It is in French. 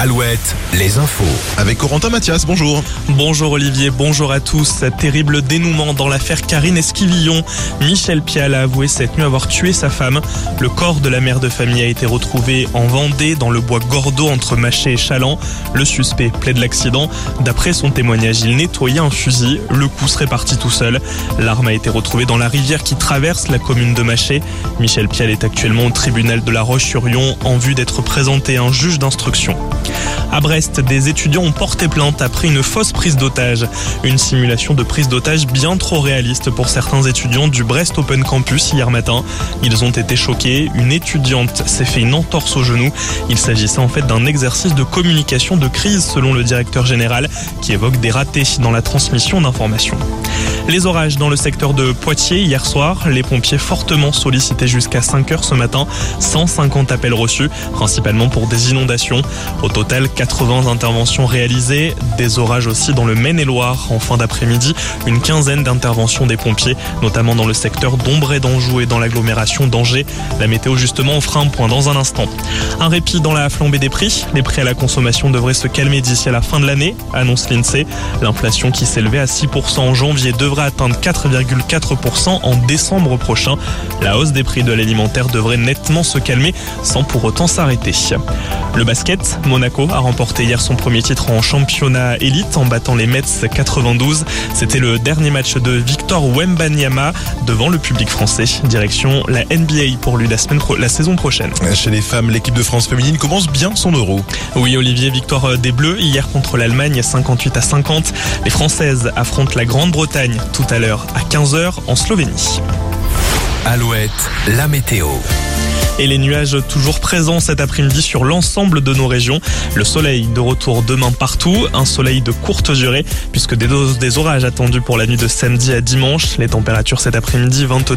Alouette, les infos. Avec Corentin Mathias, bonjour. Bonjour Olivier, bonjour à tous. Terrible dénouement dans l'affaire Karine Esquivillon. Michel Pial a avoué cette nuit avoir tué sa femme. Le corps de la mère de famille a été retrouvé en Vendée, dans le bois Gordeau entre Maché et Chaland. Le suspect plaide l'accident. D'après son témoignage, il nettoyait un fusil. Le coup serait parti tout seul. L'arme a été retrouvée dans la rivière qui traverse la commune de Maché. Michel Pial est actuellement au tribunal de la Roche-sur-Yon en vue d'être présenté à un juge d'instruction. À Brest, des étudiants ont porté plainte après une fausse prise d'otage. Une simulation de prise d'otage bien trop réaliste pour certains étudiants du Brest Open Campus hier matin. Ils ont été choqués. Une étudiante s'est fait une entorse au genou. Il s'agissait en fait d'un exercice de communication de crise selon le directeur général qui évoque des ratés dans la transmission d'informations. Les orages dans le secteur de Poitiers hier soir, les pompiers fortement sollicités jusqu'à 5 heures ce matin, 150 appels reçus, principalement pour des inondations. Au total, 80 interventions réalisées, des orages aussi dans le Maine-et-Loire en fin d'après-midi, une quinzaine d'interventions des pompiers, notamment dans le secteur d'Ombre d'Anjou et dans l'agglomération d'Angers. La météo justement on fera un point dans un instant. Un répit dans la flambée des prix, les prix à la consommation devraient se calmer d'ici à la fin de l'année, annonce l'INSEE. L'inflation qui s'élevait à 6% en janvier devrait atteindre 4,4% en décembre prochain. La hausse des prix de l'alimentaire devrait nettement se calmer sans pour autant s'arrêter. Le basket, Monaco a remporté hier son premier titre en championnat élite en battant les Mets 92. C'était le dernier match de Victor Wembanyama devant le public français. Direction la NBA pour lui la, semaine la saison prochaine. Chez les femmes, l'équipe de France féminine commence bien son euro. Oui, Olivier, victoire des Bleus hier contre l'Allemagne 58 à 50. Les Françaises affrontent la Grande-Bretagne tout à l'heure à 15h en Slovénie. Alouette, la météo et les nuages toujours présents cet après-midi sur l'ensemble de nos régions. Le soleil de retour demain partout, un soleil de courte durée puisque des, des orages attendus pour la nuit de samedi à dimanche. Les températures cet après-midi 22